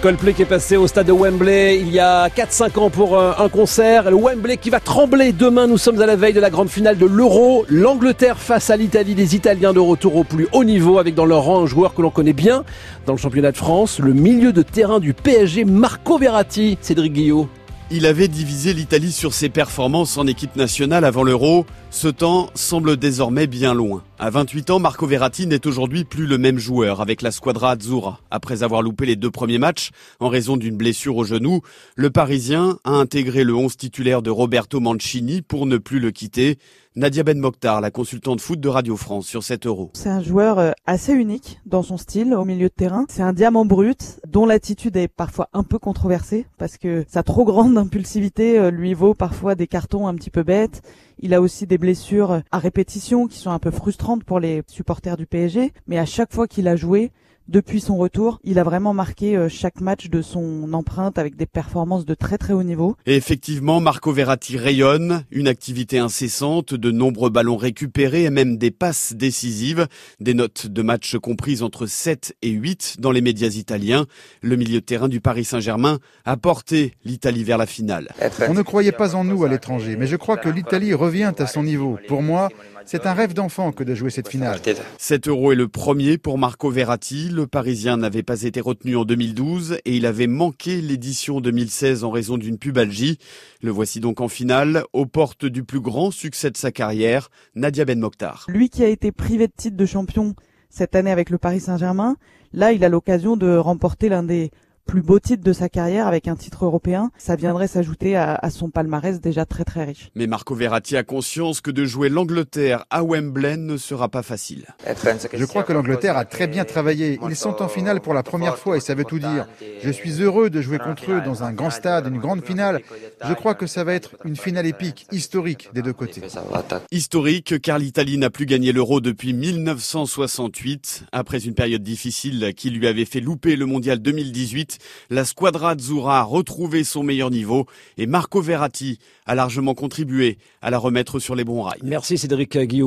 Coldplay qui est passé au stade de Wembley il y a 4-5 ans pour un concert. Le Wembley qui va trembler demain. Nous sommes à la veille de la grande finale de l'Euro. L'Angleterre face à l'Italie. Les Italiens de retour au plus haut niveau avec dans leur rang un joueur que l'on connaît bien dans le championnat de France. Le milieu de terrain du PSG, Marco Verratti. Cédric Guillot. Il avait divisé l'Italie sur ses performances en équipe nationale avant l'Euro. Ce temps semble désormais bien loin. À 28 ans, Marco Verratti n'est aujourd'hui plus le même joueur avec la squadra Azzurra. Après avoir loupé les deux premiers matchs en raison d'une blessure au genou, le Parisien a intégré le 11 titulaire de Roberto Mancini pour ne plus le quitter. Nadia Ben Mokhtar, la consultante foot de Radio France sur 7 euros. C'est un joueur euh, assez unique dans son style au milieu de terrain. C'est un diamant brut dont l'attitude est parfois un peu controversée parce que sa trop grande impulsivité euh, lui vaut parfois des cartons un petit peu bêtes. Il a aussi des blessures à répétition qui sont un peu frustrantes pour les supporters du PSG, mais à chaque fois qu'il a joué, depuis son retour, il a vraiment marqué euh, chaque match de son empreinte avec des performances de très très haut niveau. Et effectivement, Marco Verratti rayonne, une activité incessante, de nombreux ballons récupérés et même des passes décisives, des notes de match comprises entre 7 et 8 dans les médias italiens. Le milieu de terrain du Paris Saint-Germain a porté l'Italie vers la finale. On ne croyait pas en nous à l'étranger, mais je crois que l'Italie revient à son niveau. Pour moi, c'est un rêve d'enfant que de jouer cette finale. Cet euro est le premier pour Marco Verratti. Le Parisien n'avait pas été retenu en 2012 et il avait manqué l'édition 2016 en raison d'une pubalgie. Le voici donc en finale, aux portes du plus grand succès de sa carrière, Nadia Ben Mokhtar. Lui qui a été privé de titre de champion cette année avec le Paris Saint-Germain, là il a l'occasion de remporter l'un des plus beau titre de sa carrière avec un titre européen. Ça viendrait s'ajouter à, son palmarès déjà très très riche. Mais Marco Verratti a conscience que de jouer l'Angleterre à Wembley ne sera pas facile. Je crois que l'Angleterre a très bien travaillé. Ils sont en finale pour la première fois et ça veut tout dire. Je suis heureux de jouer contre eux dans un grand stade, une grande finale. Je crois que ça va être une finale épique, historique des deux côtés. Historique car l'Italie n'a plus gagné l'euro depuis 1968. Après une période difficile qui lui avait fait louper le mondial 2018, la squadra Azzurra a retrouvé son meilleur niveau et Marco Verratti a largement contribué à la remettre sur les bons rails. Merci Cédric Guillaume.